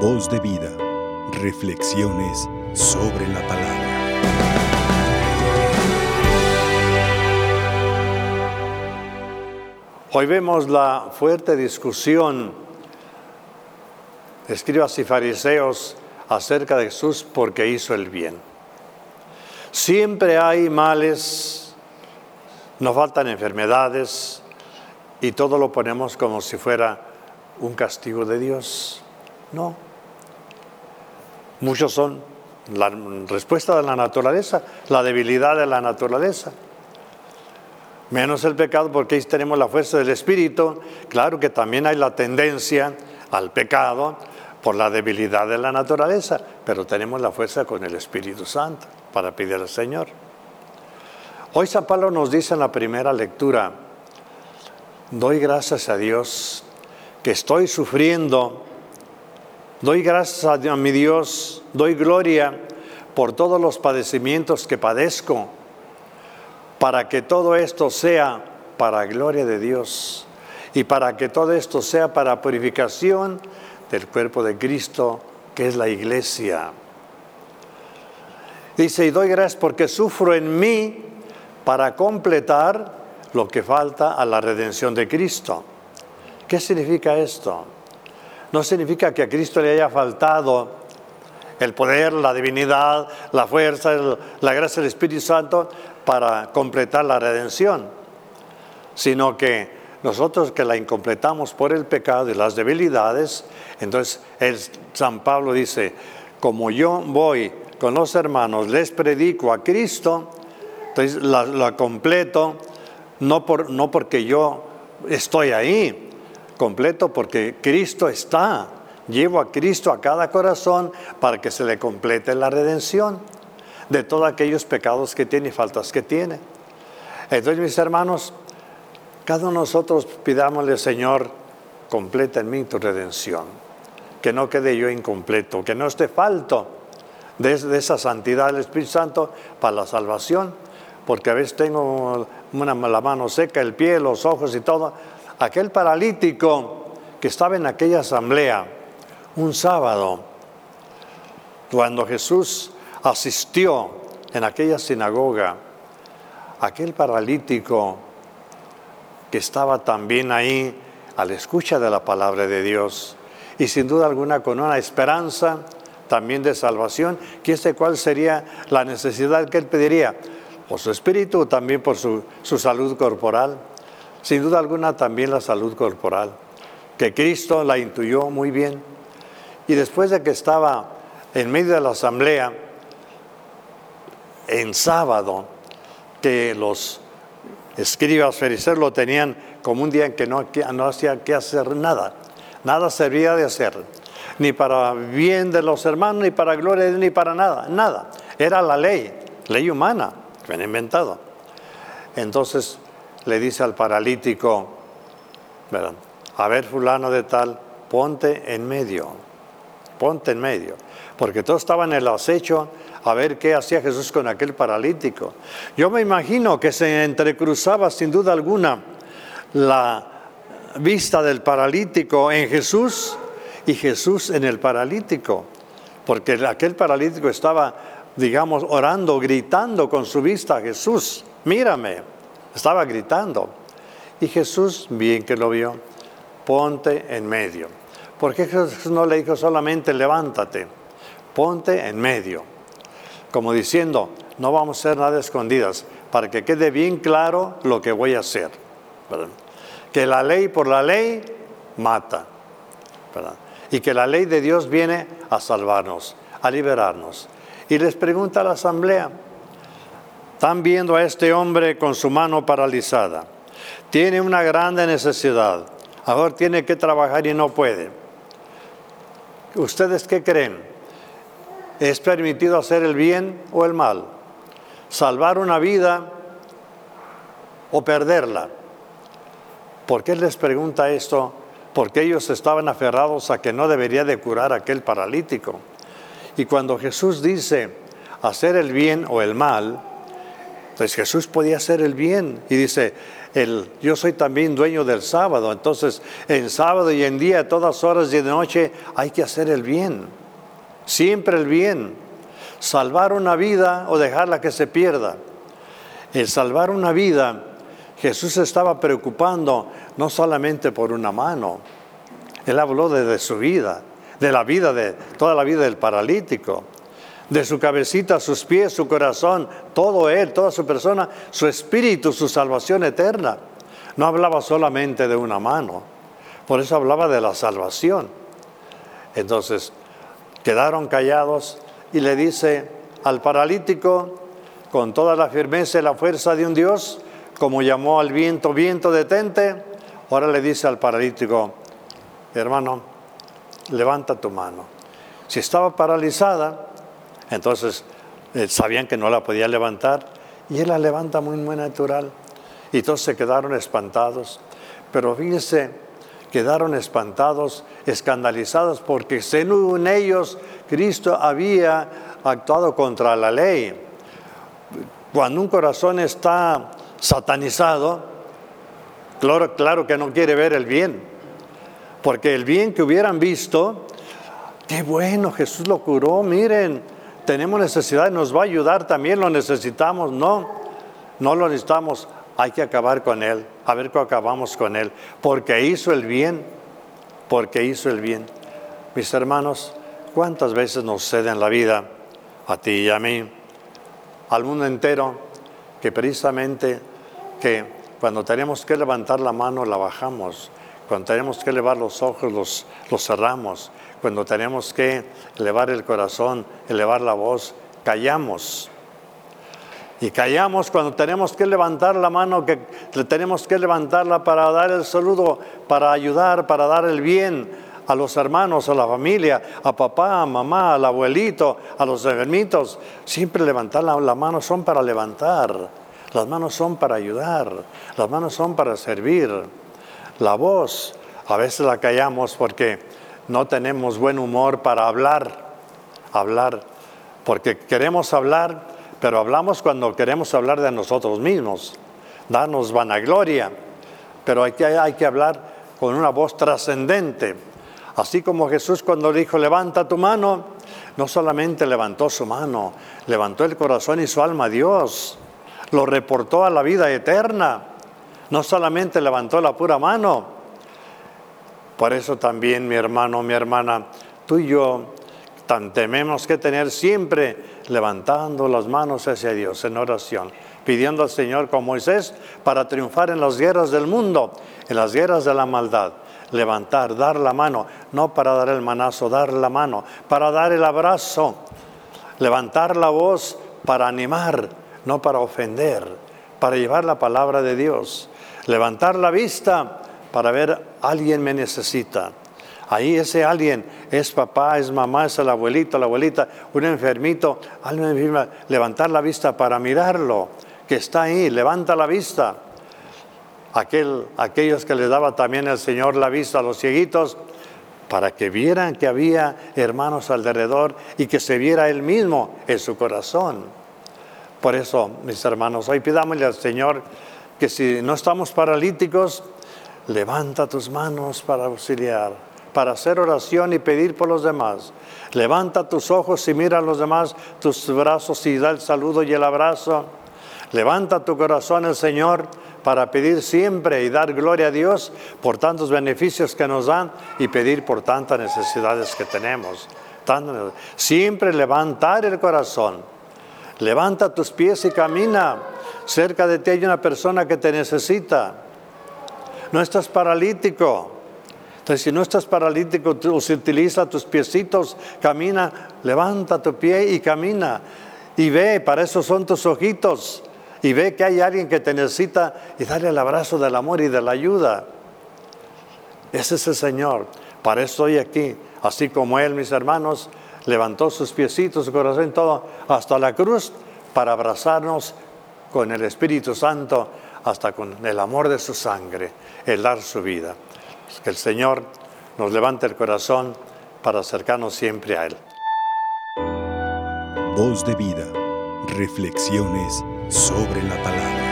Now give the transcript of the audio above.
Voz de vida. Reflexiones sobre la palabra. Hoy vemos la fuerte discusión escribas y fariseos acerca de Jesús porque hizo el bien. Siempre hay males, nos faltan enfermedades y todo lo ponemos como si fuera un castigo de Dios. No. Muchos son la respuesta de la naturaleza, la debilidad de la naturaleza. Menos el pecado porque ahí tenemos la fuerza del Espíritu. Claro que también hay la tendencia al pecado por la debilidad de la naturaleza, pero tenemos la fuerza con el Espíritu Santo para pedir al Señor. Hoy San Pablo nos dice en la primera lectura, doy gracias a Dios que estoy sufriendo, doy gracias a mi Dios, doy gloria por todos los padecimientos que padezco, para que todo esto sea para gloria de Dios y para que todo esto sea para purificación del cuerpo de Cristo, que es la iglesia. Dice, y doy gracias porque sufro en mí para completar lo que falta a la redención de Cristo. ¿Qué significa esto? No significa que a Cristo le haya faltado el poder, la divinidad, la fuerza, la gracia del Espíritu Santo para completar la redención, sino que nosotros que la incompletamos por el pecado y las debilidades, entonces el San Pablo dice, como yo voy con los hermanos, les predico a Cristo, entonces la, completo, no, por, no porque yo estoy ahí, completo porque Cristo está. Llevo a Cristo a cada corazón para que se le complete la redención de todos aquellos pecados que tiene y faltas que tiene. Entonces, mis hermanos, cada uno de nosotros pidámosle, Señor, completa en mí tu redención. Que no quede yo incompleto, que no esté falto de, esa santidad del Espíritu Santo para la salvación, porque a veces tengo la mano seca, el pie, los ojos y todo. Aquel paralítico que estaba en aquella asamblea un sábado, cuando Jesús asistió en aquella sinagoga, aquel paralítico que estaba también ahí a la escucha de la palabra de Dios y sin duda alguna con una esperanza también de salvación, que sé cuál sería la necesidad que él pediría, por su espíritu, también por su, su salud corporal, sin duda alguna también la salud corporal, que Cristo la intuyó muy bien. Y después de que estaba en medio de la asamblea, en sábado, que los escribas fariseos lo tenían como un día en que no, no hacía que hacer nada, nada servía de hacer ni para bien de los hermanos, ni para gloria ni para nada, nada. Era la ley, ley humana, que han inventado. Entonces le dice al paralítico, a ver fulano de tal, ponte en medio, ponte en medio, porque todos estaban en el acecho a ver qué hacía Jesús con aquel paralítico. Yo me imagino que se entrecruzaba sin duda alguna la vista del paralítico en Jesús y Jesús en el paralítico, porque aquel paralítico estaba, digamos, orando, gritando con su vista a Jesús, mírame, estaba gritando. Y Jesús, bien que lo vio, ponte en medio. Porque Jesús no le dijo solamente levántate, ponte en medio. Como diciendo, no vamos a hacer nada escondidas, para que quede bien claro lo que voy a hacer. Que la ley por la ley mata. y que la ley de Dios viene a salvarnos, a liberarnos. Y les pregunta a la asamblea, están viendo a este hombre con su mano paralizada, tiene una grande necesidad, ahora tiene que trabajar y no puede. ¿Ustedes qué creen? ¿Es permitido hacer el bien o el mal? ¿Salvar una vida o perderla? ¿Por qué les pregunta esto porque ellos estaban aferrados a que no debería de curar a aquel paralítico. Y cuando Jesús dice hacer el bien o el mal, Entonces Jesús podía hacer el bien. Y dice, el, yo soy también dueño del sábado, entonces en sábado y en día, a todas horas y de noche, hay que hacer el bien, siempre el bien, salvar una vida o dejarla que se pierda. El salvar una vida, Jesús estaba preocupando no solamente por una mano, él habló de su vida, de la vida de toda la vida del paralítico de su cabecita, sus pies, su corazón, todo él, toda su persona, su espíritu, su salvación eterna. No hablaba solamente de una mano, por eso hablaba de la salvación. Entonces, quedaron callados y le dice al paralítico, con toda la firmeza y la fuerza de un Dios, como llamó al viento, viento detente, ahora le dice al paralítico, hermano, levanta tu mano. Si estaba paralizada, entonces eh, sabían que no la podía levantar y él la levanta muy, muy natural. Y todos se quedaron espantados. Pero fíjense, quedaron espantados, escandalizados, porque según ellos Cristo había actuado contra la ley. Cuando un corazón está satanizado, claro, claro que no quiere ver el bien, porque el bien que hubieran visto, qué bueno, Jesús lo curó, miren, tenemos necesidad, nos va a ayudar también, lo necesitamos. No, no lo necesitamos, hay que acabar con Él, a ver cómo acabamos con Él, porque hizo el bien, porque hizo el bien. Mis hermanos, ¿cuántas veces nos cede en la vida, a ti y a mí, al mundo entero, que precisamente que cuando tenemos que levantar la mano la bajamos, cuando tenemos que elevar los ojos los, los cerramos, cuando tenemos que elevar el corazón, elevar la voz, callamos. Y callamos cuando tenemos que levantar la mano, que tenemos que levantarla para dar el saludo, para ayudar, para dar el bien a los hermanos, a la familia, a papá, a mamá, al abuelito, a los enfermitos. Siempre levantar la, la mano son para levantar, las manos son para ayudar, las manos son para servir. La voz. A veces la callamos porque no tenemos buen humor para hablar, hablar, porque queremos hablar, pero hablamos cuando queremos hablar de nosotros mismos, darnos vanagloria, pero hay hay que hablar con una voz trascendente. Así como Jesús cuando dijo, levanta tu mano, no solamente levantó su mano, levantó el corazón y su alma a Dios, lo reportó a la vida eterna, no solamente levantó la pura mano, por eso también, mi hermano, mi hermana, tú y yo tenemos que tener siempre levantando las manos hacia Dios en oración, pidiendo al Señor como Moisés para triunfar en las guerras del mundo, en las guerras de la maldad. Levantar, dar la mano, no para dar el manazo, dar la mano, para dar el abrazo, levantar la voz para animar, no para ofender, para llevar la palabra de Dios, levantar la vista para ver alguien me necesita. Ahí ese alguien es papá, es mamá, es el abuelito, la abuelita, un enfermito, alguien levantar la vista para mirarlo, que está ahí, levanta la vista. Aquel, aquellos que le daba también el Señor la vista a los cieguitos, para que vieran que había hermanos alrededor y que se viera él mismo en su corazón. Por eso, mis hermanos, hoy pidámosle al Señor que si no estamos paralíticos, Levanta tus manos para auxiliar, para hacer oración y pedir por los demás. Levanta tus ojos y mira a los demás, tus brazos y da el saludo y el abrazo. Levanta tu corazón el Señor para pedir siempre y dar gloria a Dios por tantos beneficios que nos dan y pedir por tantas necesidades que tenemos. Siempre levantar el corazón. Levanta tus pies y camina. Cerca de ti hay una persona que te necesita no estás paralítico. Entonces, si no estás paralítico, tú utiliza tus piecitos, camina, levanta tu pie y camina. Y ve, para eso son tus ojitos. Y ve que hay alguien que te necesita y dale el abrazo del amor y de la ayuda. Ese es el Señor. Para eso estoy aquí. Así como Él, mis hermanos, levantó sus piecitos, su corazón, todo, hasta la cruz para abrazarnos con el Espíritu Santo hasta con el amor de su sangre, el dar su vida. Que el Señor nos levante el corazón para acercarnos siempre a Él. Voz de vida, reflexiones sobre la palabra.